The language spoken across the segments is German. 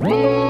Whoa!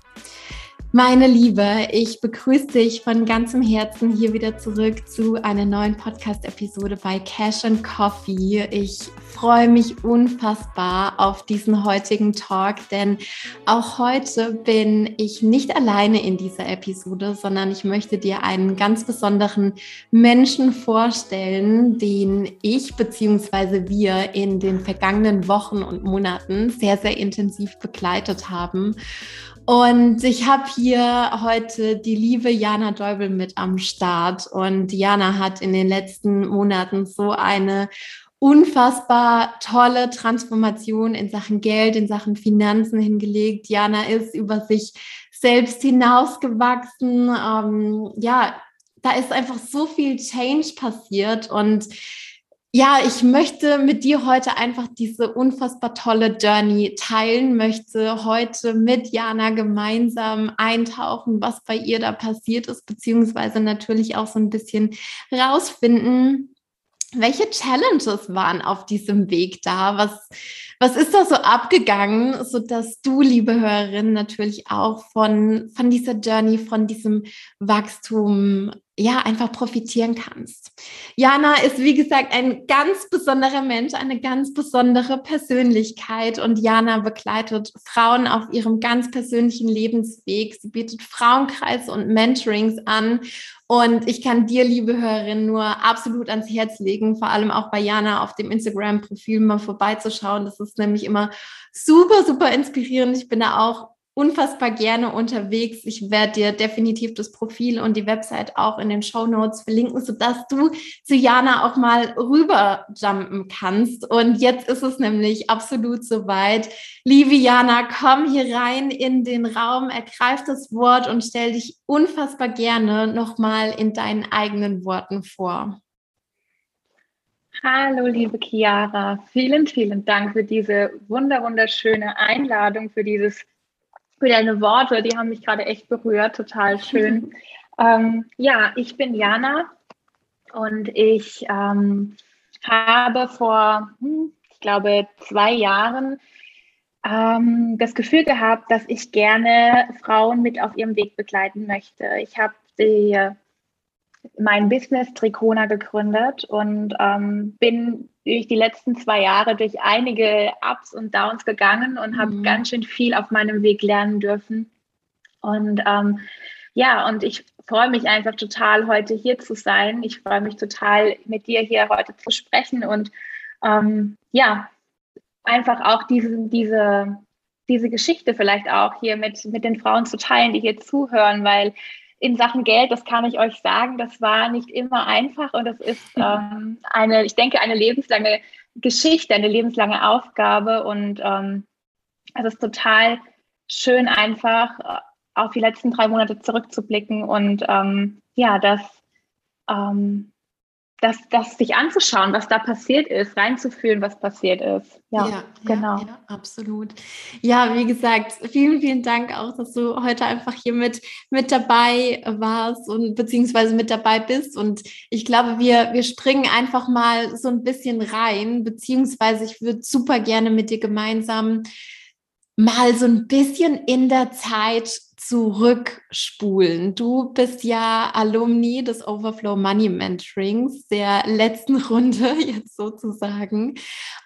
Meine Liebe, ich begrüße dich von ganzem Herzen hier wieder zurück zu einer neuen Podcast-Episode bei Cash and Coffee. Ich freue mich unfassbar auf diesen heutigen Talk, denn auch heute bin ich nicht alleine in dieser Episode, sondern ich möchte dir einen ganz besonderen Menschen vorstellen, den ich bzw. wir in den vergangenen Wochen und Monaten sehr, sehr intensiv begleitet haben. Und ich habe hier heute die liebe Jana Deubel mit am Start. Und Jana hat in den letzten Monaten so eine unfassbar tolle Transformation in Sachen Geld, in Sachen Finanzen hingelegt. Jana ist über sich selbst hinausgewachsen. Ähm, ja, da ist einfach so viel Change passiert und ja, ich möchte mit dir heute einfach diese unfassbar tolle Journey teilen, möchte heute mit Jana gemeinsam eintauchen, was bei ihr da passiert ist, beziehungsweise natürlich auch so ein bisschen rausfinden, welche Challenges waren auf diesem Weg da? Was, was ist da so abgegangen, so dass du, liebe Hörerin, natürlich auch von, von dieser Journey, von diesem Wachstum ja, einfach profitieren kannst. Jana ist, wie gesagt, ein ganz besonderer Mensch, eine ganz besondere Persönlichkeit und Jana begleitet Frauen auf ihrem ganz persönlichen Lebensweg. Sie bietet Frauenkreise und Mentorings an und ich kann dir, liebe Hörerin, nur absolut ans Herz legen, vor allem auch bei Jana auf dem Instagram-Profil mal vorbeizuschauen. Das ist nämlich immer super, super inspirierend. Ich bin da auch unfassbar gerne unterwegs. Ich werde dir definitiv das Profil und die Website auch in den Show Notes verlinken, sodass du zu Jana auch mal rüberjumpen kannst. Und jetzt ist es nämlich absolut soweit. Liebe Jana, komm hier rein in den Raum, ergreif das Wort und stell dich unfassbar gerne nochmal in deinen eigenen Worten vor. Hallo, liebe Chiara. Vielen, vielen Dank für diese wunder, wunderschöne Einladung, für dieses für deine Worte, die haben mich gerade echt berührt, total schön. ähm, ja, ich bin Jana und ich ähm, habe vor, hm, ich glaube, zwei Jahren ähm, das Gefühl gehabt, dass ich gerne Frauen mit auf ihrem Weg begleiten möchte. Ich habe die mein Business Tricona gegründet und ähm, bin durch die letzten zwei Jahre durch einige Ups und Downs gegangen und habe mhm. ganz schön viel auf meinem Weg lernen dürfen. Und ähm, ja, und ich freue mich einfach total, heute hier zu sein. Ich freue mich total, mit dir hier heute zu sprechen und ähm, ja, einfach auch diese, diese, diese Geschichte vielleicht auch hier mit, mit den Frauen zu teilen, die hier zuhören, weil in Sachen Geld, das kann ich euch sagen, das war nicht immer einfach und das ist ähm, eine, ich denke, eine lebenslange Geschichte, eine lebenslange Aufgabe und ähm, es ist total schön einfach äh, auf die letzten drei Monate zurückzublicken und ähm, ja, das ähm, das, das sich anzuschauen, was da passiert ist, reinzufühlen, was passiert ist. Ja, ja genau. Ja, ja, absolut. Ja, wie gesagt, vielen, vielen Dank auch, dass du heute einfach hier mit, mit dabei warst und beziehungsweise mit dabei bist. Und ich glaube, wir, wir springen einfach mal so ein bisschen rein, beziehungsweise ich würde super gerne mit dir gemeinsam mal so ein bisschen in der Zeit zurückspulen. Du bist ja Alumni des Overflow Money Mentorings, der letzten Runde jetzt sozusagen.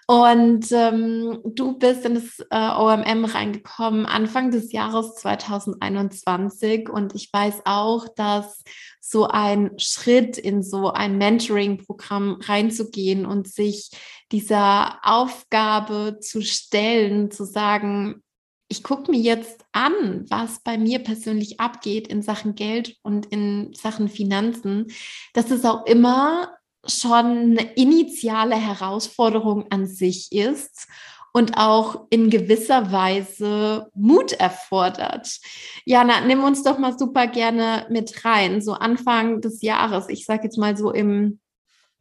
Und ähm, du bist in das äh, OMM reingekommen Anfang des Jahres 2021. Und ich weiß auch, dass so ein Schritt in so ein Mentoring-Programm reinzugehen und sich dieser Aufgabe zu stellen, zu sagen, ich gucke mir jetzt an, was bei mir persönlich abgeht in Sachen Geld und in Sachen Finanzen, dass es auch immer schon eine initiale Herausforderung an sich ist und auch in gewisser Weise Mut erfordert. Jana, nimm uns doch mal super gerne mit rein. So Anfang des Jahres, ich sage jetzt mal so im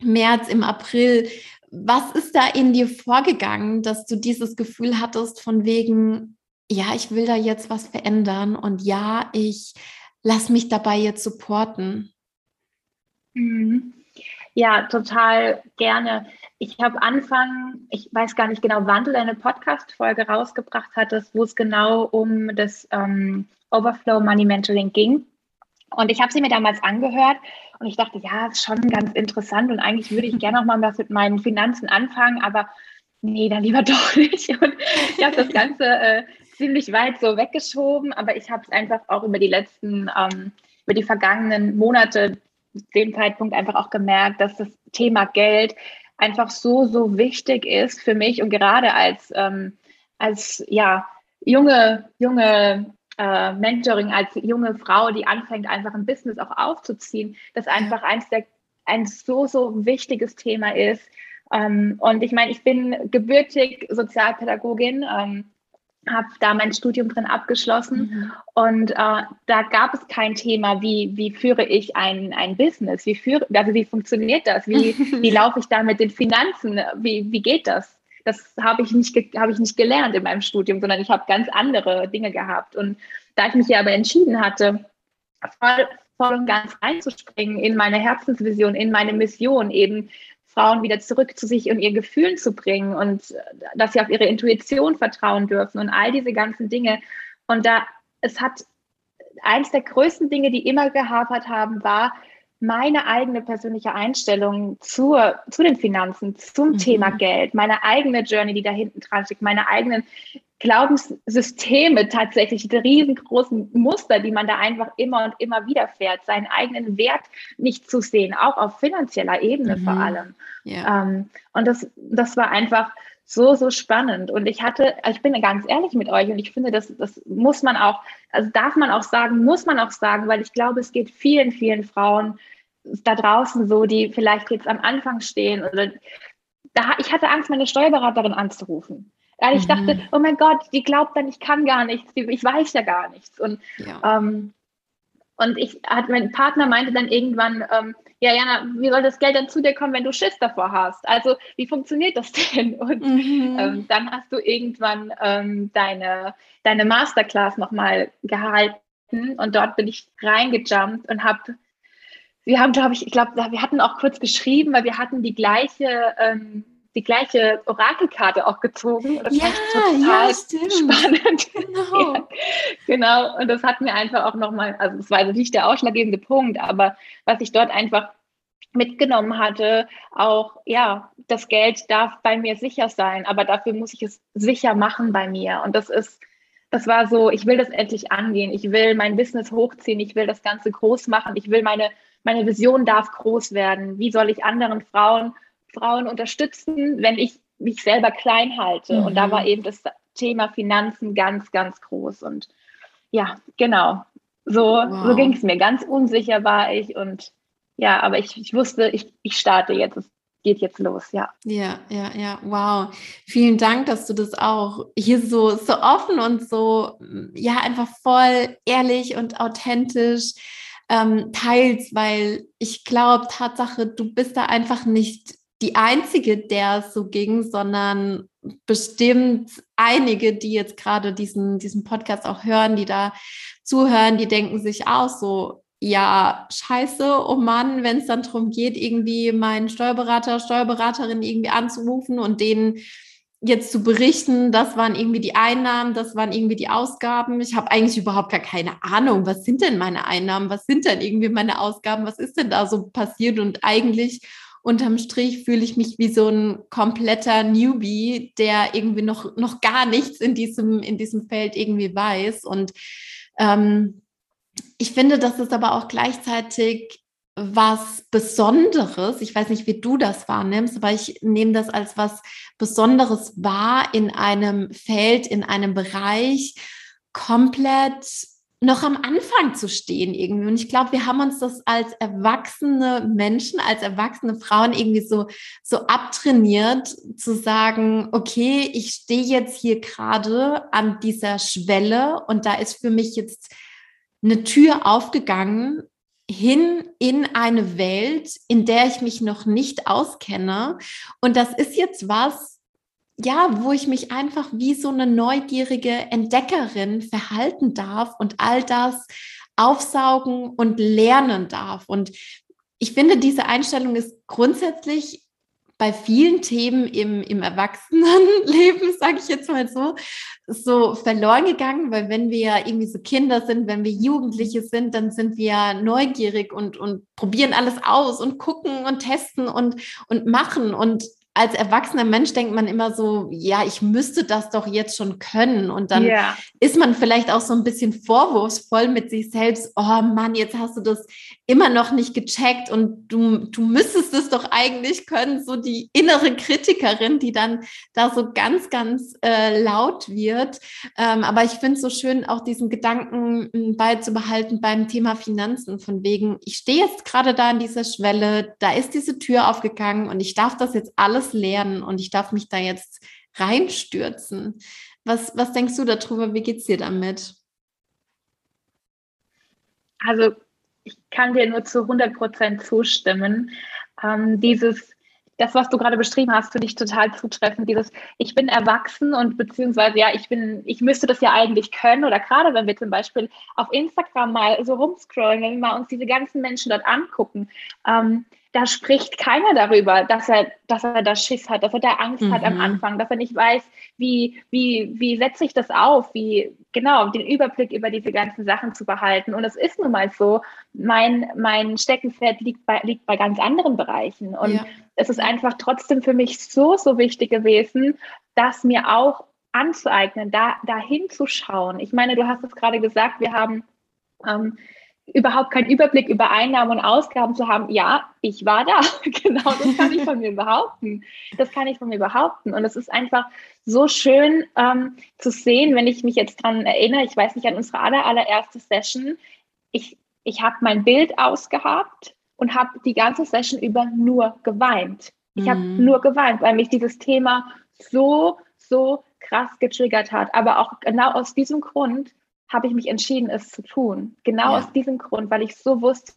März, im April. Was ist da in dir vorgegangen, dass du dieses Gefühl hattest von wegen, ja, ich will da jetzt was verändern und ja, ich lass mich dabei jetzt supporten? Mhm. Ja, total gerne. Ich habe Anfang, ich weiß gar nicht genau, wann du deine Podcast-Folge rausgebracht hattest, wo es genau um das ähm, Overflow Money Mentoring ging. Und ich habe sie mir damals angehört und ich dachte, ja, ist schon ganz interessant und eigentlich würde ich gerne noch mal was mit meinen Finanzen anfangen, aber nee, dann lieber doch nicht. Und ich habe das Ganze äh, ziemlich weit so weggeschoben, aber ich habe es einfach auch über die letzten, ähm, über die vergangenen Monate, dem Zeitpunkt einfach auch gemerkt, dass das Thema Geld einfach so, so wichtig ist für mich und gerade als, ähm, als ja, junge, junge äh, Mentoring, als junge Frau, die anfängt, einfach ein Business auch aufzuziehen, das einfach eins der, ein so, so wichtiges Thema ist. Ähm, und ich meine, ich bin gebürtig Sozialpädagogin. Ähm, habe da mein Studium drin abgeschlossen mhm. und äh, da gab es kein Thema, wie, wie führe ich ein, ein Business, wie führe, also wie funktioniert das, wie, wie laufe ich da mit den Finanzen, wie, wie geht das? Das habe ich, nicht habe ich nicht gelernt in meinem Studium, sondern ich habe ganz andere Dinge gehabt. Und da ich mich ja aber entschieden hatte, voll, voll und ganz reinzuspringen in meine Herzensvision, in meine Mission, eben Frauen wieder zurück zu sich und ihren Gefühlen zu bringen und dass sie auf ihre Intuition vertrauen dürfen und all diese ganzen Dinge. Und da, es hat eins der größten Dinge, die immer gehapert haben, war meine eigene persönliche Einstellung zur, zu den Finanzen, zum mhm. Thema Geld, meine eigene Journey, die da hinten dran steckt, meine eigenen Glaubenssysteme tatsächlich, die riesengroßen Muster, die man da einfach immer und immer wieder fährt, seinen eigenen Wert nicht zu sehen, auch auf finanzieller Ebene mhm. vor allem. Ja. Ähm, und das, das war einfach so, so spannend. Und ich hatte, ich bin ganz ehrlich mit euch und ich finde, das, das muss man auch, also darf man auch sagen, muss man auch sagen, weil ich glaube, es geht vielen, vielen Frauen da draußen so, die vielleicht jetzt am Anfang stehen oder da, ich hatte Angst, meine Steuerberaterin anzurufen. Weil ich mhm. dachte, oh mein Gott, die glaubt dann, ich kann gar nichts, ich weiß ja gar nichts. Und, ja. ähm, und ich hat, mein Partner meinte dann irgendwann, ähm, ja, Jana, wie soll das Geld dann zu dir kommen, wenn du Schiss davor hast? Also, wie funktioniert das denn? Und mhm. ähm, dann hast du irgendwann ähm, deine, deine Masterclass nochmal gehalten und dort bin ich reingejumpt und habe, wir haben, glaube ich, ich glaube, wir hatten auch kurz geschrieben, weil wir hatten die gleiche, ähm, die gleiche Orakelkarte auch gezogen. Das ja, total ja, spannend. Genau. ja, genau. Und das hat mir einfach auch nochmal, also es war also nicht der ausschlaggebende Punkt, aber was ich dort einfach mitgenommen hatte, auch, ja, das Geld darf bei mir sicher sein, aber dafür muss ich es sicher machen bei mir. Und das ist, das war so, ich will das endlich angehen, ich will mein Business hochziehen, ich will das Ganze groß machen, ich will meine, meine Vision darf groß werden. Wie soll ich anderen Frauen Frauen unterstützen, wenn ich mich selber klein halte. Mhm. Und da war mhm. eben das Thema Finanzen ganz, ganz groß. Und ja, genau. So, wow. so ging es mir. Ganz unsicher war ich. Und ja, aber ich, ich wusste, ich, ich starte jetzt. Es geht jetzt los, ja. Ja, ja, ja, wow. Vielen Dank, dass du das auch hier so, so offen und so, ja, einfach voll ehrlich und authentisch ähm, teilst, weil ich glaube, Tatsache, du bist da einfach nicht die einzige, der es so ging, sondern bestimmt einige, die jetzt gerade diesen, diesen Podcast auch hören, die da zuhören, die denken sich auch so, ja, scheiße, oh Mann, wenn es dann darum geht, irgendwie meinen Steuerberater, Steuerberaterin irgendwie anzurufen und denen jetzt zu berichten, das waren irgendwie die Einnahmen, das waren irgendwie die Ausgaben. Ich habe eigentlich überhaupt gar keine Ahnung, was sind denn meine Einnahmen, was sind denn irgendwie meine Ausgaben, was ist denn da so passiert? Und eigentlich unterm Strich fühle ich mich wie so ein kompletter Newbie, der irgendwie noch, noch gar nichts in diesem, in diesem Feld irgendwie weiß. Und ähm, ich finde, das ist aber auch gleichzeitig was Besonderes. Ich weiß nicht, wie du das wahrnimmst, aber ich nehme das als was Besonderes wahr in einem Feld, in einem Bereich komplett noch am Anfang zu stehen irgendwie. Und ich glaube, wir haben uns das als erwachsene Menschen, als erwachsene Frauen irgendwie so, so abtrainiert, zu sagen, okay, ich stehe jetzt hier gerade an dieser Schwelle und da ist für mich jetzt eine Tür aufgegangen hin in eine Welt, in der ich mich noch nicht auskenne. Und das ist jetzt was, ja, wo ich mich einfach wie so eine neugierige Entdeckerin verhalten darf und all das aufsaugen und lernen darf. Und ich finde, diese Einstellung ist grundsätzlich bei vielen Themen im, im Erwachsenenleben, sage ich jetzt mal so, so verloren gegangen, weil wenn wir irgendwie so Kinder sind, wenn wir Jugendliche sind, dann sind wir neugierig und, und probieren alles aus und gucken und testen und, und machen. Und als erwachsener Mensch denkt man immer so, ja, ich müsste das doch jetzt schon können. Und dann yeah. ist man vielleicht auch so ein bisschen vorwurfsvoll mit sich selbst. Oh Mann, jetzt hast du das immer noch nicht gecheckt und du, du müsstest es doch eigentlich können. So die innere Kritikerin, die dann da so ganz, ganz äh, laut wird. Ähm, aber ich finde es so schön, auch diesen Gedanken hm, beizubehalten beim Thema Finanzen. Von wegen, ich stehe jetzt gerade da an dieser Schwelle, da ist diese Tür aufgegangen und ich darf das jetzt alles alles lernen und ich darf mich da jetzt reinstürzen. Was, was denkst du darüber? Wie geht es dir damit? Also ich kann dir nur zu 100 Prozent zustimmen. Ähm, dieses, das, was du gerade beschrieben hast, finde ich total zutreffend. Dieses, ich bin erwachsen und beziehungsweise ja, ich bin, ich müsste das ja eigentlich können. Oder gerade wenn wir zum Beispiel auf Instagram mal so rumscrollen, wenn wir mal uns diese ganzen Menschen dort angucken, ähm, da spricht keiner darüber, dass er, dass er da Schiss hat, dass er da Angst mhm. hat am mhm. Anfang, dass er nicht weiß, wie, wie, wie setze ich das auf, wie, genau, den Überblick über diese ganzen Sachen zu behalten. Und es ist nun mal so, mein, mein Steckenpferd liegt bei, liegt bei ganz anderen Bereichen. Und ja. es ist einfach trotzdem für mich so, so wichtig gewesen, dass mir auch anzueignen, da, da hinzuschauen. Ich meine, du hast es gerade gesagt, wir haben ähm, überhaupt keinen Überblick über Einnahmen und Ausgaben zu haben, ja, ich war da. genau, das kann ich von mir behaupten. Das kann ich von mir behaupten. Und es ist einfach so schön ähm, zu sehen, wenn ich mich jetzt daran erinnere, ich weiß nicht, an unsere aller, allererste Session, ich, ich habe mein Bild ausgehabt und habe die ganze Session über nur geweint. Ich habe mhm. nur geweint, weil mich dieses Thema so, so krass getriggert hat. Aber auch genau aus diesem Grund, habe ich mich entschieden, es zu tun. Genau ja. aus diesem Grund, weil ich so wusste,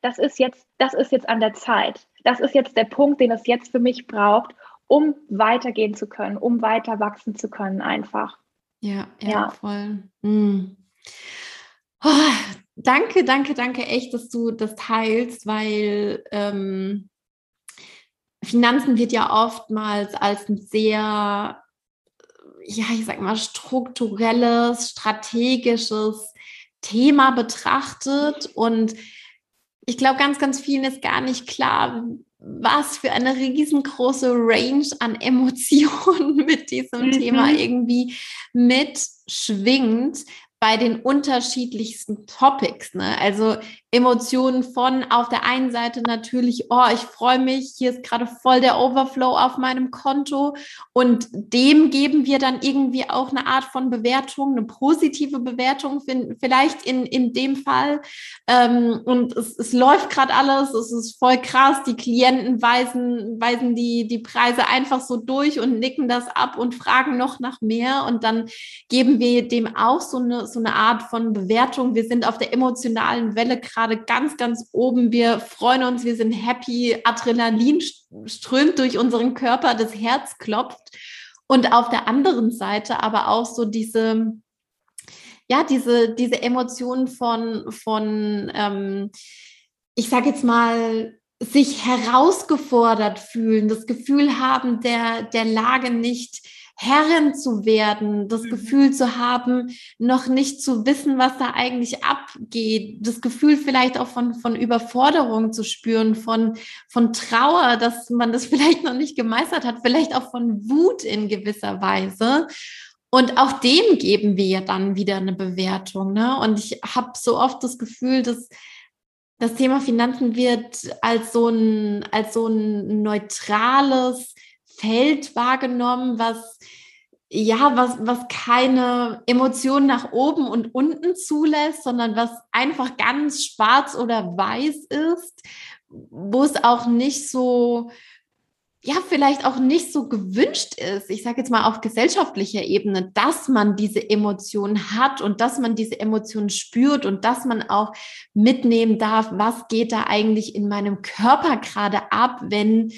das ist jetzt, das ist jetzt an der Zeit. Das ist jetzt der Punkt, den es jetzt für mich braucht, um weitergehen zu können, um weiter wachsen zu können, einfach. Ja, ja, ja. voll. Mhm. Oh, danke, danke, danke echt, dass du das teilst, weil ähm, Finanzen wird ja oftmals als ein sehr ja, ich sag mal, strukturelles, strategisches Thema betrachtet. Und ich glaube, ganz, ganz vielen ist gar nicht klar, was für eine riesengroße Range an Emotionen mit diesem mhm. Thema irgendwie mitschwingt, bei den unterschiedlichsten Topics. Ne? Also Emotionen von auf der einen Seite natürlich, oh, ich freue mich, hier ist gerade voll der Overflow auf meinem Konto und dem geben wir dann irgendwie auch eine Art von Bewertung, eine positive Bewertung vielleicht in, in dem Fall. Ähm, und es, es läuft gerade alles, es ist voll krass, die Klienten weisen, weisen die, die Preise einfach so durch und nicken das ab und fragen noch nach mehr und dann geben wir dem auch so eine so eine Art von Bewertung. Wir sind auf der emotionalen Welle gerade ganz, ganz oben. Wir freuen uns, wir sind happy. Adrenalin strömt durch unseren Körper, das Herz klopft. Und auf der anderen Seite aber auch so diese, ja, diese, diese Emotionen von, von ähm, ich sage jetzt mal, sich herausgefordert fühlen, das Gefühl haben, der, der Lage nicht Herrin zu werden, das mhm. Gefühl zu haben, noch nicht zu wissen, was da eigentlich abgeht, das Gefühl vielleicht auch von, von Überforderung zu spüren, von, von Trauer, dass man das vielleicht noch nicht gemeistert hat, vielleicht auch von Wut in gewisser Weise. Und auch dem geben wir ja dann wieder eine Bewertung. Ne? Und ich habe so oft das Gefühl, dass das Thema Finanzen wird als so ein, als so ein neutrales Feld wahrgenommen, was ja, was, was keine Emotionen nach oben und unten zulässt, sondern was einfach ganz schwarz oder weiß ist, wo es auch nicht so, ja, vielleicht auch nicht so gewünscht ist, ich sage jetzt mal auf gesellschaftlicher Ebene, dass man diese Emotionen hat und dass man diese Emotionen spürt und dass man auch mitnehmen darf, was geht da eigentlich in meinem Körper gerade ab, wenn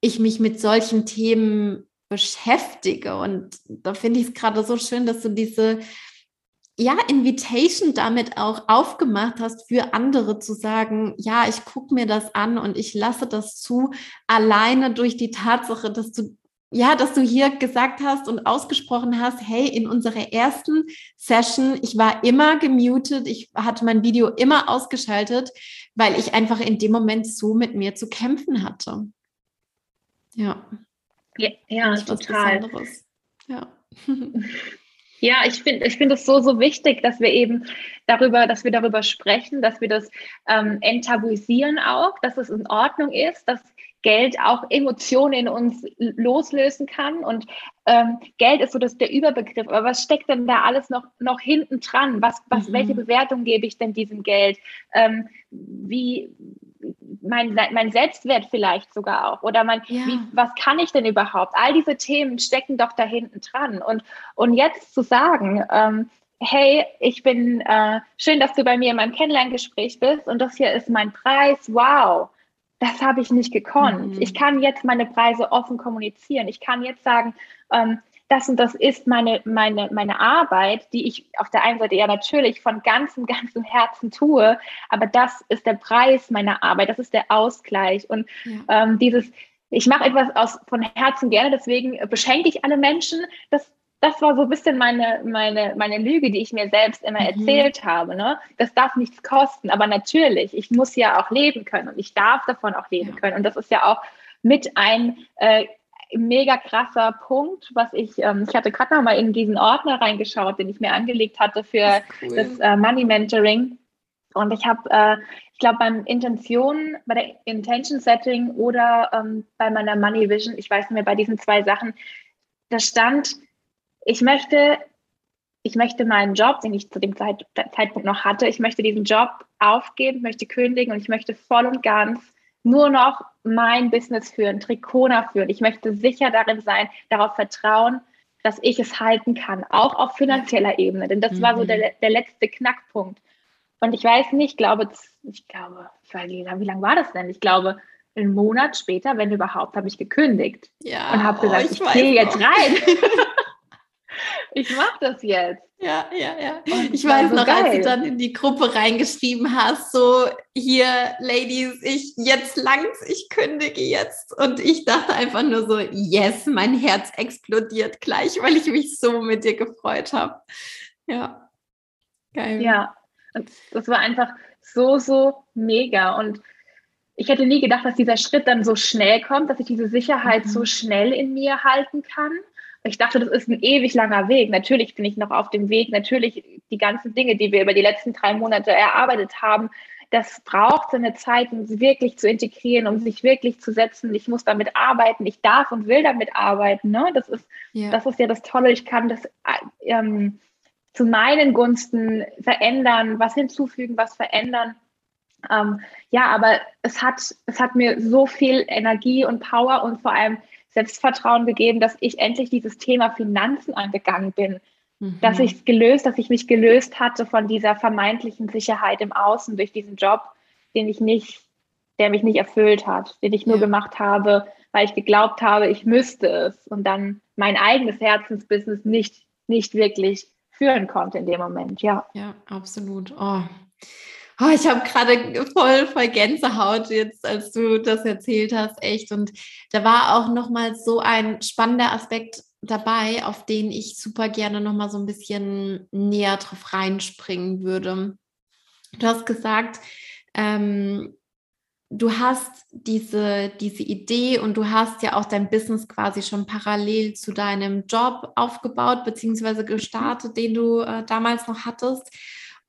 ich mich mit solchen Themen beschäftige. Und da finde ich es gerade so schön, dass du diese ja, Invitation damit auch aufgemacht hast, für andere zu sagen, ja, ich gucke mir das an und ich lasse das zu, alleine durch die Tatsache, dass du, ja, dass du hier gesagt hast und ausgesprochen hast, hey, in unserer ersten Session, ich war immer gemutet, ich hatte mein Video immer ausgeschaltet, weil ich einfach in dem Moment so mit mir zu kämpfen hatte. Ja. Ja, ja total. Ja. Ja, ich finde ich finde es so, so wichtig, dass wir eben darüber, dass wir darüber sprechen, dass wir das ähm, enttabuisieren auch, dass es in Ordnung ist, dass Geld auch Emotionen in uns loslösen kann. Und ähm, Geld ist so das, der Überbegriff. Aber was steckt denn da alles noch, noch hinten dran? Was, was, mhm. Welche Bewertung gebe ich denn diesem Geld? Ähm, wie, mein, mein Selbstwert vielleicht sogar auch oder mein, ja. wie, was kann ich denn überhaupt? All diese Themen stecken doch da hinten dran. Und, und jetzt zu sagen, ähm, hey, ich bin äh, schön, dass du bei mir in meinem Kennenlerngespräch bist und das hier ist mein Preis, wow, das habe ich nicht gekonnt. Mhm. Ich kann jetzt meine Preise offen kommunizieren. Ich kann jetzt sagen, ähm, das und das ist meine, meine, meine Arbeit, die ich auf der einen Seite ja natürlich von ganzem, ganzem Herzen tue, aber das ist der Preis meiner Arbeit, das ist der Ausgleich. Und ja. ähm, dieses, ich mache etwas aus von Herzen gerne, deswegen beschenke ich alle Menschen. Das, das war so ein bisschen meine, meine, meine Lüge, die ich mir selbst immer mhm. erzählt habe. Ne? Das darf nichts kosten, aber natürlich, ich muss ja auch leben können und ich darf davon auch leben ja. können. Und das ist ja auch mit ein äh, mega krasser Punkt, was ich, ähm, ich hatte gerade noch mal in diesen Ordner reingeschaut, den ich mir angelegt hatte für das, cool. das äh, Money Mentoring. Und ich habe, äh, ich glaube, beim Intention, bei der Intention Setting oder ähm, bei meiner Money Vision, ich weiß nicht mehr, bei diesen zwei Sachen, da stand, ich möchte, ich möchte meinen Job, den ich zu dem Zeit, Zeitpunkt noch hatte, ich möchte diesen Job aufgeben, möchte kündigen und ich möchte voll und ganz nur noch mein Business führen, Trikona führen. Ich möchte sicher darin sein, darauf vertrauen, dass ich es halten kann, auch auf finanzieller Ebene. Denn das mhm. war so mhm. der, der letzte Knackpunkt. Und ich weiß nicht, ich glaube, ich glaube, wie lange war das denn? Ich glaube, einen Monat später, wenn überhaupt, habe ich gekündigt ja, und habe gesagt, oh, ich, ich gehe jetzt rein. ich mache das jetzt. Ja, ja, ja. Und ich weiß so noch, geil. als du dann in die Gruppe reingeschrieben hast, so hier, Ladies, ich jetzt langs, ich kündige jetzt. Und ich dachte einfach nur so, yes, mein Herz explodiert gleich, weil ich mich so mit dir gefreut habe. Ja, geil. Ja, und das war einfach so, so mega. Und ich hätte nie gedacht, dass dieser Schritt dann so schnell kommt, dass ich diese Sicherheit mhm. so schnell in mir halten kann. Ich dachte, das ist ein ewig langer Weg. Natürlich bin ich noch auf dem Weg. Natürlich die ganzen Dinge, die wir über die letzten drei Monate erarbeitet haben, das braucht seine Zeit, um sie wirklich zu integrieren, um sich wirklich zu setzen. Ich muss damit arbeiten. Ich darf und will damit arbeiten. Ne? Das, ist, ja. das ist ja das Tolle. Ich kann das ähm, zu meinen Gunsten verändern, was hinzufügen, was verändern. Ähm, ja, aber es hat, es hat mir so viel Energie und Power und vor allem Selbstvertrauen gegeben, dass ich endlich dieses Thema Finanzen angegangen bin. Mhm. Dass ich gelöst, dass ich mich gelöst hatte von dieser vermeintlichen Sicherheit im Außen durch diesen Job, den ich nicht, der mich nicht erfüllt hat, den ich nur ja. gemacht habe, weil ich geglaubt habe, ich müsste es und dann mein eigenes Herzensbusiness nicht, nicht wirklich führen konnte in dem Moment. Ja, ja, absolut. Oh, Oh, ich habe gerade voll, voll Gänsehaut jetzt, als du das erzählt hast, echt. Und da war auch nochmal so ein spannender Aspekt dabei, auf den ich super gerne nochmal so ein bisschen näher drauf reinspringen würde. Du hast gesagt, ähm, du hast diese, diese Idee und du hast ja auch dein Business quasi schon parallel zu deinem Job aufgebaut, beziehungsweise gestartet, den du äh, damals noch hattest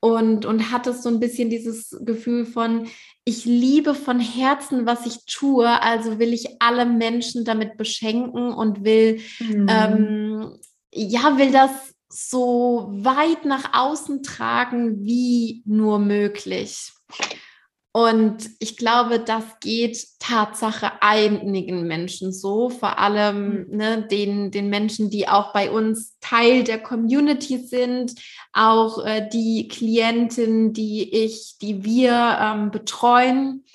und, und hattest so ein bisschen dieses Gefühl von, ich liebe von Herzen, was ich tue, also will ich alle Menschen damit beschenken und will, mhm. ähm, ja, will das so weit nach außen tragen wie nur möglich. Und ich glaube, das geht Tatsache einigen Menschen so, vor allem mhm. ne, den, den Menschen, die auch bei uns Teil der Community sind, auch äh, die Klienten, die ich, die wir ähm, betreuen,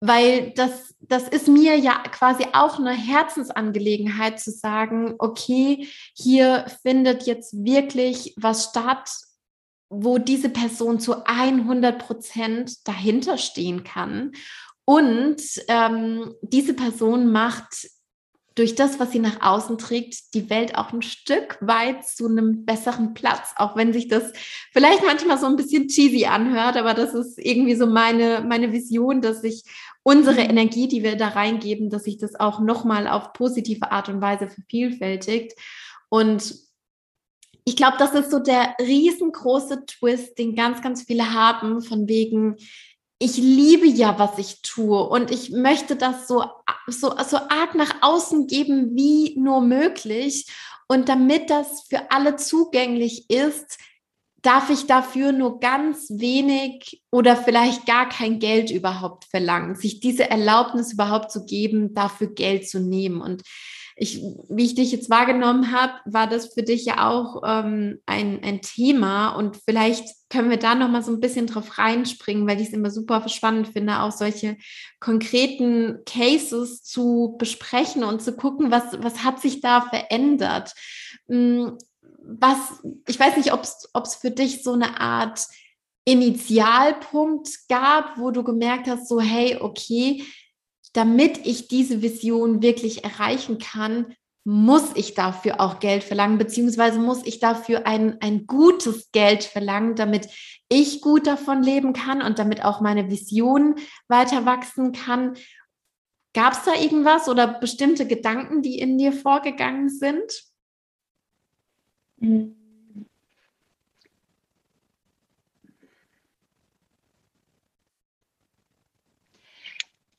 weil das, das ist mir ja quasi auch eine Herzensangelegenheit zu sagen, okay, hier findet jetzt wirklich was statt, wo diese Person zu 100 Prozent dahinter stehen kann. Und ähm, diese Person macht durch das, was sie nach außen trägt, die Welt auch ein Stück weit zu einem besseren Platz, auch wenn sich das vielleicht manchmal so ein bisschen cheesy anhört, aber das ist irgendwie so meine, meine Vision, dass sich unsere Energie, die wir da reingeben, dass sich das auch nochmal auf positive Art und Weise vervielfältigt. Und ich glaube, das ist so der riesengroße Twist, den ganz, ganz viele haben, von wegen, ich liebe ja, was ich tue und ich möchte das so, so, so arg nach außen geben, wie nur möglich. Und damit das für alle zugänglich ist, darf ich dafür nur ganz wenig oder vielleicht gar kein Geld überhaupt verlangen, sich diese Erlaubnis überhaupt zu geben, dafür Geld zu nehmen. Und ich, wie ich dich jetzt wahrgenommen habe, war das für dich ja auch ähm, ein, ein Thema und vielleicht können wir da noch mal so ein bisschen drauf reinspringen, weil ich es immer super spannend finde, auch solche konkreten Cases zu besprechen und zu gucken, was, was hat sich da verändert. Hm, was, ich weiß nicht, ob es für dich so eine Art Initialpunkt gab, wo du gemerkt hast, so hey, okay, damit ich diese Vision wirklich erreichen kann, muss ich dafür auch Geld verlangen, beziehungsweise muss ich dafür ein, ein gutes Geld verlangen, damit ich gut davon leben kann und damit auch meine Vision weiter wachsen kann. Gab es da irgendwas oder bestimmte Gedanken, die in dir vorgegangen sind? Mhm.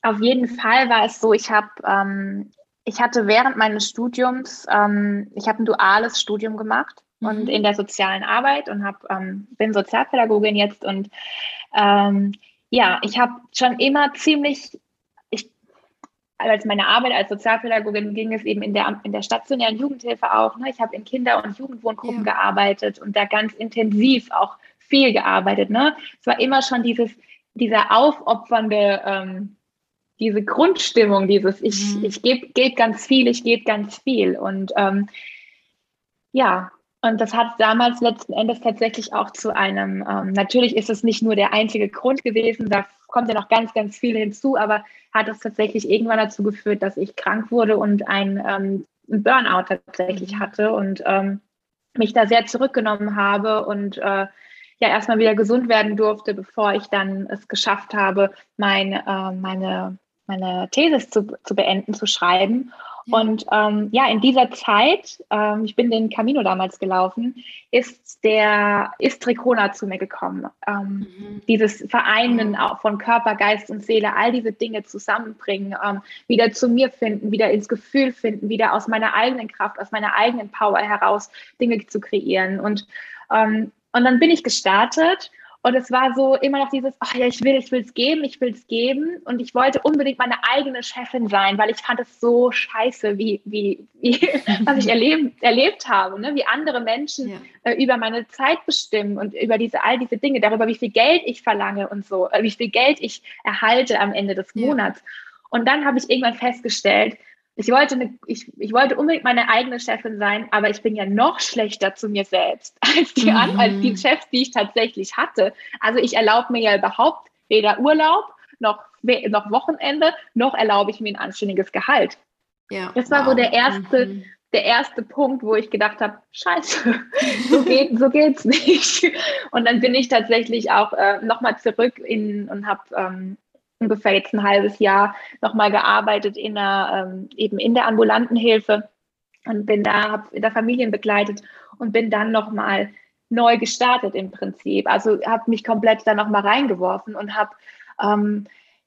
Auf jeden Fall war es so, ich habe, ähm, ich hatte während meines Studiums, ähm, ich habe ein duales Studium gemacht mhm. und in der sozialen Arbeit und hab, ähm, bin Sozialpädagogin jetzt und ähm, ja, ich habe schon immer ziemlich, ich, als meine Arbeit als Sozialpädagogin ging es eben in der, in der stationären Jugendhilfe auch. Ne? Ich habe in Kinder- und Jugendwohngruppen ja. gearbeitet und da ganz intensiv auch viel gearbeitet. Ne? Es war immer schon dieses, dieser aufopfernde ähm, diese Grundstimmung, dieses ich, mhm. ich gebe geb ganz viel, ich gebe ganz viel. Und ähm, ja, und das hat damals letzten Endes tatsächlich auch zu einem, ähm, natürlich ist es nicht nur der einzige Grund gewesen, da kommt ja noch ganz, ganz viel hinzu, aber hat es tatsächlich irgendwann dazu geführt, dass ich krank wurde und ein, ähm, ein Burnout tatsächlich mhm. hatte und ähm, mich da sehr zurückgenommen habe und äh, ja erstmal wieder gesund werden durfte, bevor ich dann es geschafft habe, mein, äh, meine meine Thesis zu, zu beenden, zu schreiben. Und ähm, ja, in dieser Zeit, ähm, ich bin den Camino damals gelaufen, ist der ist Tricona zu mir gekommen. Ähm, mhm. Dieses Vereinen auch von Körper, Geist und Seele, all diese Dinge zusammenbringen, ähm, wieder zu mir finden, wieder ins Gefühl finden, wieder aus meiner eigenen Kraft, aus meiner eigenen Power heraus Dinge zu kreieren. Und, ähm, und dann bin ich gestartet und es war so immer noch dieses, ach ja, ich will, ich will es geben, ich will es geben. Und ich wollte unbedingt meine eigene Chefin sein, weil ich fand es so scheiße, wie, wie, wie was ich erleben, erlebt habe, ne? wie andere Menschen ja. äh, über meine Zeit bestimmen und über diese, all diese Dinge, darüber, wie viel Geld ich verlange und so, äh, wie viel Geld ich erhalte am Ende des Monats. Ja. Und dann habe ich irgendwann festgestellt, ich wollte, eine, ich, ich wollte unbedingt meine eigene Chefin sein, aber ich bin ja noch schlechter zu mir selbst als die, mhm. als die Chefs, die ich tatsächlich hatte. Also ich erlaube mir ja überhaupt weder Urlaub noch, noch Wochenende, noch erlaube ich mir ein anständiges Gehalt. Ja, das war wow. so der erste, mhm. der erste Punkt, wo ich gedacht habe, scheiße, so, geht, so geht's nicht. Und dann bin ich tatsächlich auch äh, nochmal zurück in, und habe ähm, ungefähr jetzt ein halbes Jahr nochmal gearbeitet in der, ähm, eben in der ambulanten Hilfe und bin da, habe in der Familien begleitet und bin dann nochmal neu gestartet im Prinzip. Also habe mich komplett da nochmal reingeworfen und habe ähm,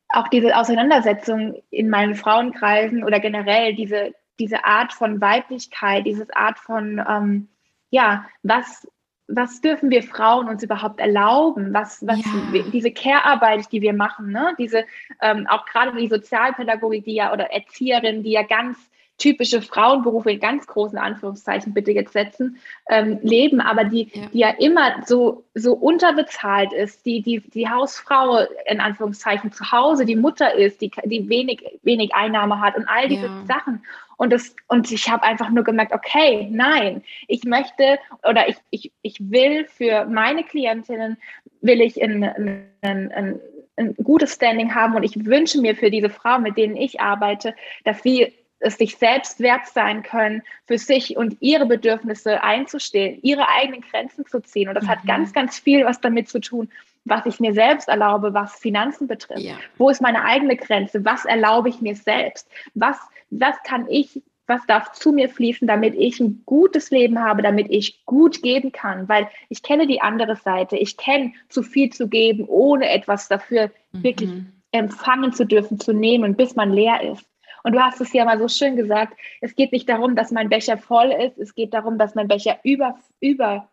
auch diese Auseinandersetzung in meinen Frauenkreisen oder generell diese, diese Art von Weiblichkeit, dieses Art von, ähm, ja, was, was dürfen wir Frauen uns überhaupt erlauben? Was, was ja. diese Care-Arbeit, die wir machen, ne? diese ähm, auch gerade die Sozialpädagogik, die ja oder Erzieherin, die ja ganz typische Frauenberufe in ganz großen Anführungszeichen bitte jetzt setzen, ähm, leben, aber die ja. die ja immer so, so unterbezahlt ist, die, die, die Hausfrau in Anführungszeichen zu Hause, die Mutter ist, die, die wenig, wenig Einnahme hat und all diese ja. Sachen. Und, das, und ich habe einfach nur gemerkt, okay, nein, ich möchte oder ich, ich, ich will für meine Klientinnen, will ich in, in, in, in ein gutes Standing haben und ich wünsche mir für diese Frauen, mit denen ich arbeite, dass sie es sich selbst wert sein können, für sich und ihre Bedürfnisse einzustehen, ihre eigenen Grenzen zu ziehen. Und das mhm. hat ganz, ganz viel was damit zu tun, was ich mir selbst erlaube, was Finanzen betrifft. Ja. Wo ist meine eigene Grenze? Was erlaube ich mir selbst? Was, was kann ich, was darf zu mir fließen, damit ich ein gutes Leben habe, damit ich gut geben kann? Weil ich kenne die andere Seite. Ich kenne zu viel zu geben, ohne etwas dafür mhm. wirklich empfangen zu dürfen, zu nehmen, bis man leer ist. Und du hast es ja mal so schön gesagt, es geht nicht darum, dass mein Becher voll ist, es geht darum, dass mein Becher über, über,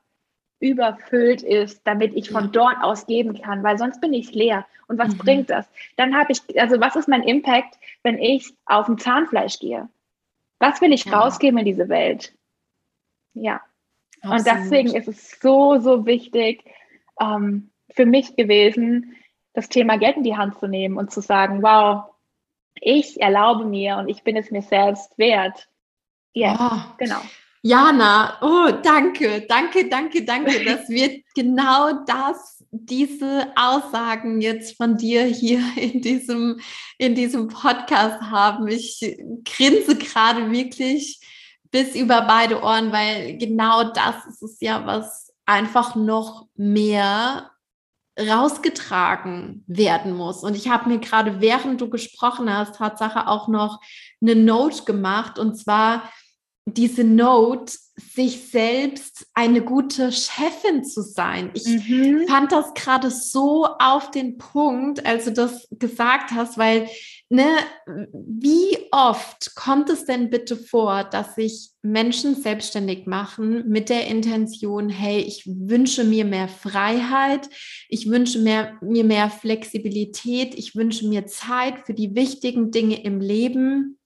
überfüllt ist, damit ich von dort aus geben kann, weil sonst bin ich leer. Und was mhm. bringt das? Dann habe ich, also was ist mein Impact, wenn ich auf ein Zahnfleisch gehe? Was will ich ja. rausgeben in diese Welt? Ja. Absolut. Und deswegen ist es so, so wichtig ähm, für mich gewesen, das Thema Geld in die Hand zu nehmen und zu sagen, wow, ich erlaube mir und ich bin es mir selbst wert. Ja, oh. genau. Jana, oh, danke, danke, danke, danke, dass wir genau das, diese Aussagen jetzt von dir hier in diesem, in diesem Podcast haben. Ich grinse gerade wirklich bis über beide Ohren, weil genau das ist es ja, was einfach noch mehr rausgetragen werden muss. Und ich habe mir gerade, während du gesprochen hast, Tatsache auch noch eine Note gemacht. Und zwar diese Note, sich selbst eine gute Chefin zu sein. Ich mhm. fand das gerade so auf den Punkt, als du das gesagt hast, weil ne, wie oft kommt es denn bitte vor, dass sich Menschen selbstständig machen mit der Intention, hey, ich wünsche mir mehr Freiheit, ich wünsche mir, mir mehr Flexibilität, ich wünsche mir Zeit für die wichtigen Dinge im Leben.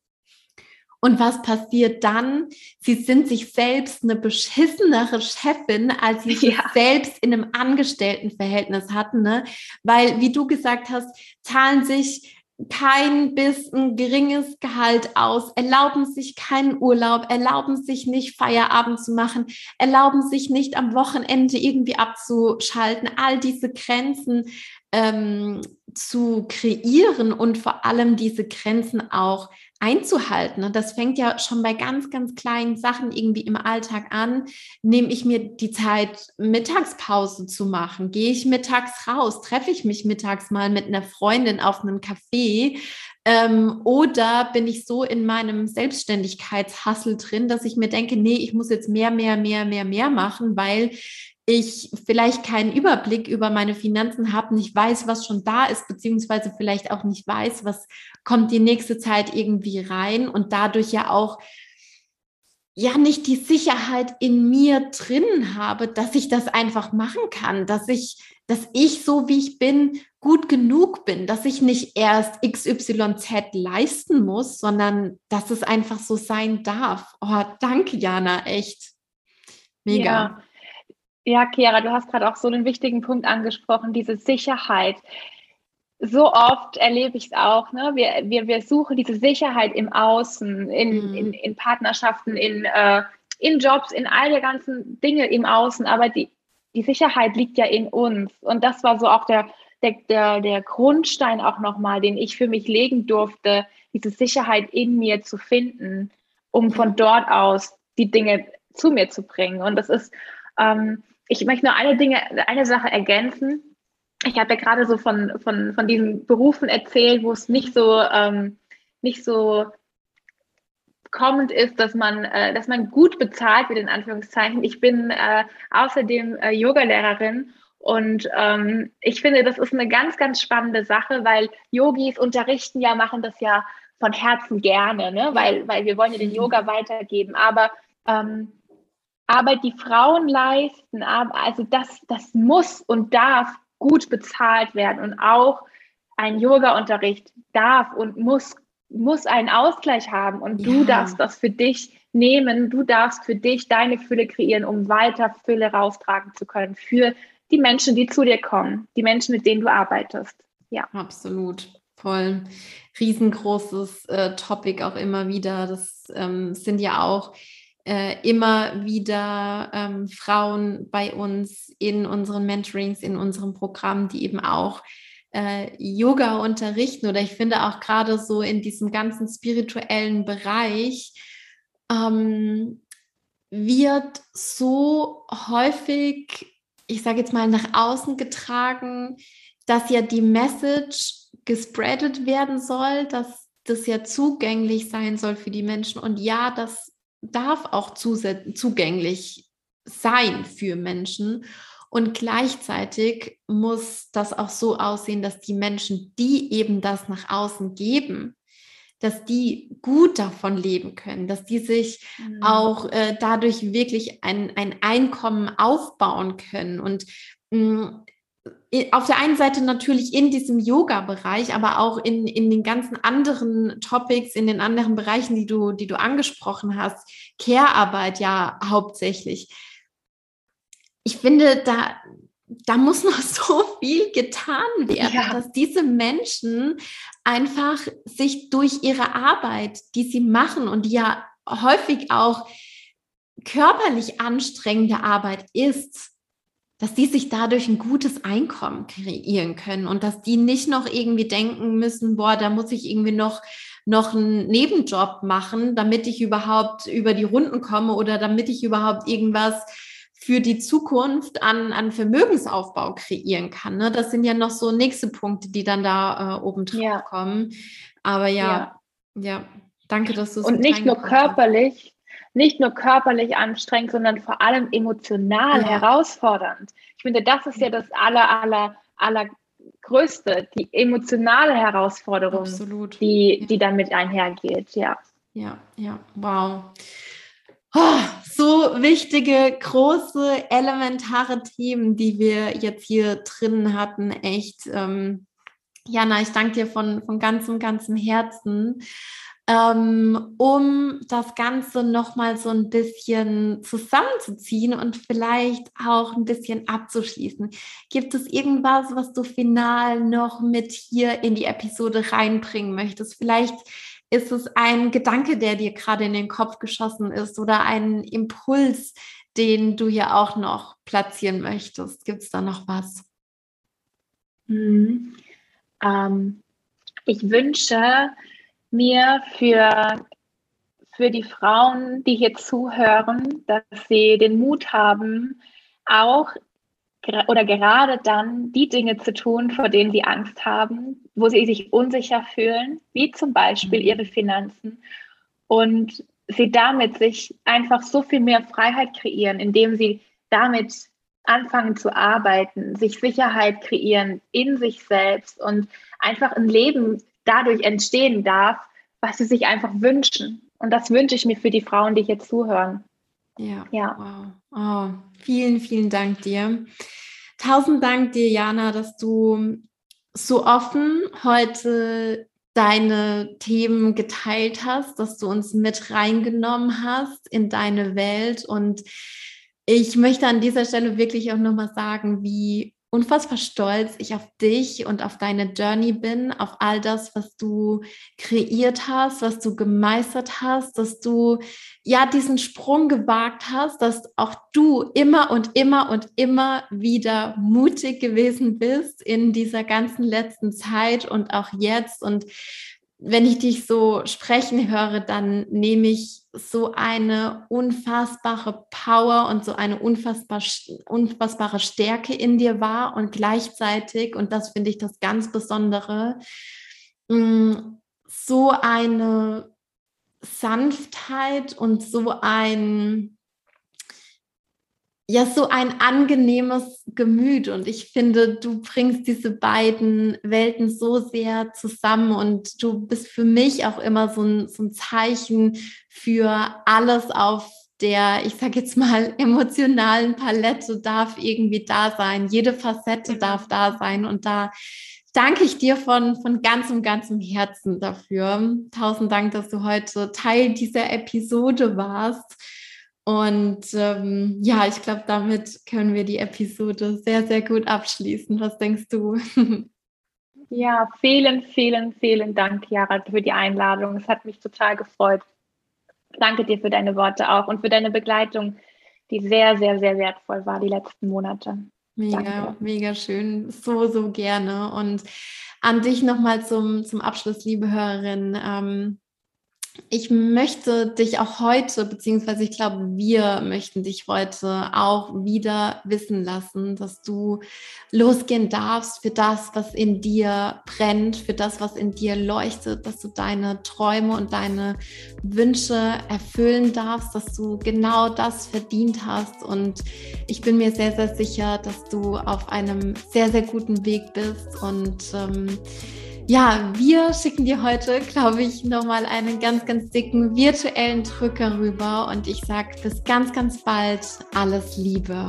Und was passiert dann? Sie sind sich selbst eine beschissenere Chefin, als sie ja. sich selbst in einem Angestelltenverhältnis hatten, ne? Weil, wie du gesagt hast, zahlen sich kein bis ein geringes Gehalt aus, erlauben sich keinen Urlaub, erlauben sich nicht Feierabend zu machen, erlauben sich nicht am Wochenende irgendwie abzuschalten, all diese Grenzen ähm, zu kreieren und vor allem diese Grenzen auch einzuhalten. Und das fängt ja schon bei ganz, ganz kleinen Sachen irgendwie im Alltag an. Nehme ich mir die Zeit, Mittagspause zu machen? Gehe ich mittags raus? Treffe ich mich mittags mal mit einer Freundin auf einem Café? Ähm, oder bin ich so in meinem Selbstständigkeitshassel drin, dass ich mir denke, nee, ich muss jetzt mehr, mehr, mehr, mehr, mehr machen, weil ich vielleicht keinen Überblick über meine Finanzen habe, nicht weiß, was schon da ist, beziehungsweise vielleicht auch nicht weiß, was kommt die nächste Zeit irgendwie rein und dadurch ja auch ja nicht die Sicherheit in mir drin habe, dass ich das einfach machen kann, dass ich, dass ich so wie ich bin gut genug bin, dass ich nicht erst XYZ leisten muss, sondern dass es einfach so sein darf. Oh, danke, Jana, echt. Mega. Ja. Ja, Chiara, du hast gerade auch so einen wichtigen Punkt angesprochen, diese Sicherheit. So oft erlebe ich es auch. Ne? Wir, wir, wir suchen diese Sicherheit im Außen, in, mhm. in, in Partnerschaften, in, äh, in Jobs, in all der ganzen Dinge im Außen. Aber die, die Sicherheit liegt ja in uns. Und das war so auch der, der, der, der Grundstein auch nochmal, den ich für mich legen durfte, diese Sicherheit in mir zu finden, um von dort aus die Dinge zu mir zu bringen. Und das ist, ähm, ich möchte nur eine Dinge, eine Sache ergänzen. Ich habe ja gerade so von, von, von diesen Berufen erzählt, wo es nicht so, ähm, nicht so kommend ist, dass man, äh, dass man gut bezahlt wird, in Anführungszeichen. Ich bin äh, außerdem äh, Yogalehrerin und ähm, ich finde, das ist eine ganz, ganz spannende Sache, weil Yogis unterrichten ja, machen das ja von Herzen gerne, ne? weil, weil wir wollen ja den. Yoga weitergeben. Aber ähm, Arbeit, die Frauen leisten, also das, das muss und darf gut bezahlt werden. Und auch ein Yoga-Unterricht darf und muss, muss einen Ausgleich haben. Und ja. du darfst das für dich nehmen. Du darfst für dich deine Fülle kreieren, um weiter Fülle raustragen zu können für die Menschen, die zu dir kommen, die Menschen, mit denen du arbeitest. Ja. Absolut. Voll riesengroßes äh, Topic auch immer wieder. Das ähm, sind ja auch äh, immer wieder ähm, Frauen bei uns in unseren Mentorings, in unserem Programm, die eben auch äh, Yoga unterrichten oder ich finde auch gerade so in diesem ganzen spirituellen Bereich ähm, wird so häufig, ich sage jetzt mal, nach außen getragen, dass ja die Message gespreadet werden soll, dass das ja zugänglich sein soll für die Menschen. Und ja, das darf auch zugänglich sein für Menschen. Und gleichzeitig muss das auch so aussehen, dass die Menschen, die eben das nach außen geben, dass die gut davon leben können, dass die sich mhm. auch äh, dadurch wirklich ein, ein Einkommen aufbauen können. Und mh, mm, auf der einen Seite natürlich in diesem Yoga-Bereich, aber auch in, in den ganzen anderen Topics, in den anderen Bereichen, die du, die du angesprochen hast, Care-Arbeit ja hauptsächlich. Ich finde, da, da muss noch so viel getan werden, ja. dass diese Menschen einfach sich durch ihre Arbeit, die sie machen und die ja häufig auch körperlich anstrengende Arbeit ist, dass die sich dadurch ein gutes Einkommen kreieren können und dass die nicht noch irgendwie denken müssen, boah, da muss ich irgendwie noch noch einen Nebenjob machen, damit ich überhaupt über die Runden komme oder damit ich überhaupt irgendwas für die Zukunft an, an Vermögensaufbau kreieren kann. Ne? Das sind ja noch so nächste Punkte, die dann da äh, oben drauf ja. kommen. Aber ja, ja, ja, danke, dass du es Und nicht nur körperlich, nicht nur körperlich anstrengend, sondern vor allem emotional ja. herausfordernd. Ich finde, das ist ja das aller, aller, aller größte, die emotionale Herausforderung, Absolut. Die, die damit einhergeht, ja. Ja, ja, wow. Oh, so wichtige, große, elementare Themen, die wir jetzt hier drin hatten. Echt, ähm, Jana, ich danke dir von, von ganzem, ganzem Herzen ähm, um das Ganze nochmal so ein bisschen zusammenzuziehen und vielleicht auch ein bisschen abzuschließen. Gibt es irgendwas, was du final noch mit hier in die Episode reinbringen möchtest? Vielleicht ist es ein Gedanke, der dir gerade in den Kopf geschossen ist oder ein Impuls, den du hier auch noch platzieren möchtest. Gibt es da noch was? Mhm. Ähm, ich wünsche, mir für, für die Frauen, die hier zuhören, dass sie den Mut haben, auch oder gerade dann die Dinge zu tun, vor denen sie Angst haben, wo sie sich unsicher fühlen, wie zum Beispiel mhm. ihre Finanzen und sie damit sich einfach so viel mehr Freiheit kreieren, indem sie damit anfangen zu arbeiten, sich Sicherheit kreieren in sich selbst und einfach ein Leben dadurch entstehen darf, was sie sich einfach wünschen. Und das wünsche ich mir für die Frauen, die hier zuhören. Ja, ja. Wow. Oh, vielen, vielen Dank dir. Tausend Dank dir, Jana, dass du so offen heute deine Themen geteilt hast, dass du uns mit reingenommen hast in deine Welt. Und ich möchte an dieser Stelle wirklich auch nochmal sagen, wie unfassbar stolz ich auf dich und auf deine Journey bin, auf all das, was du kreiert hast, was du gemeistert hast, dass du ja diesen Sprung gewagt hast, dass auch du immer und immer und immer wieder mutig gewesen bist in dieser ganzen letzten Zeit und auch jetzt. Und wenn ich dich so sprechen höre, dann nehme ich so eine unfassbare Power und so eine unfassbar, unfassbare Stärke in dir wahr und gleichzeitig, und das finde ich das ganz Besondere, mm, so eine Sanftheit und so ein, ja so ein angenehmes Gemüt und ich finde, du bringst diese beiden Welten so sehr zusammen und du bist für mich auch immer so ein, so ein Zeichen für alles auf der, ich sage jetzt mal, emotionalen Palette darf irgendwie da sein. Jede Facette darf da sein und da danke ich dir von, von ganzem, ganzem Herzen dafür. Tausend Dank, dass du heute Teil dieser Episode warst. Und ähm, ja, ich glaube, damit können wir die Episode sehr, sehr gut abschließen. Was denkst du? ja, vielen, vielen, vielen Dank, Jara, für die Einladung. Es hat mich total gefreut. Danke dir für deine Worte auch und für deine Begleitung, die sehr, sehr, sehr wertvoll war die letzten Monate. Mega, Danke. mega schön. So, so gerne. Und an dich nochmal zum, zum Abschluss, liebe Hörerin. Ähm, ich möchte dich auch heute, beziehungsweise ich glaube, wir möchten dich heute auch wieder wissen lassen, dass du losgehen darfst für das, was in dir brennt, für das, was in dir leuchtet, dass du deine Träume und deine Wünsche erfüllen darfst, dass du genau das verdient hast. Und ich bin mir sehr, sehr sicher, dass du auf einem sehr, sehr guten Weg bist und ähm, ja, wir schicken dir heute, glaube ich, nochmal einen ganz, ganz dicken virtuellen Drücker rüber und ich sage bis ganz, ganz bald. Alles Liebe.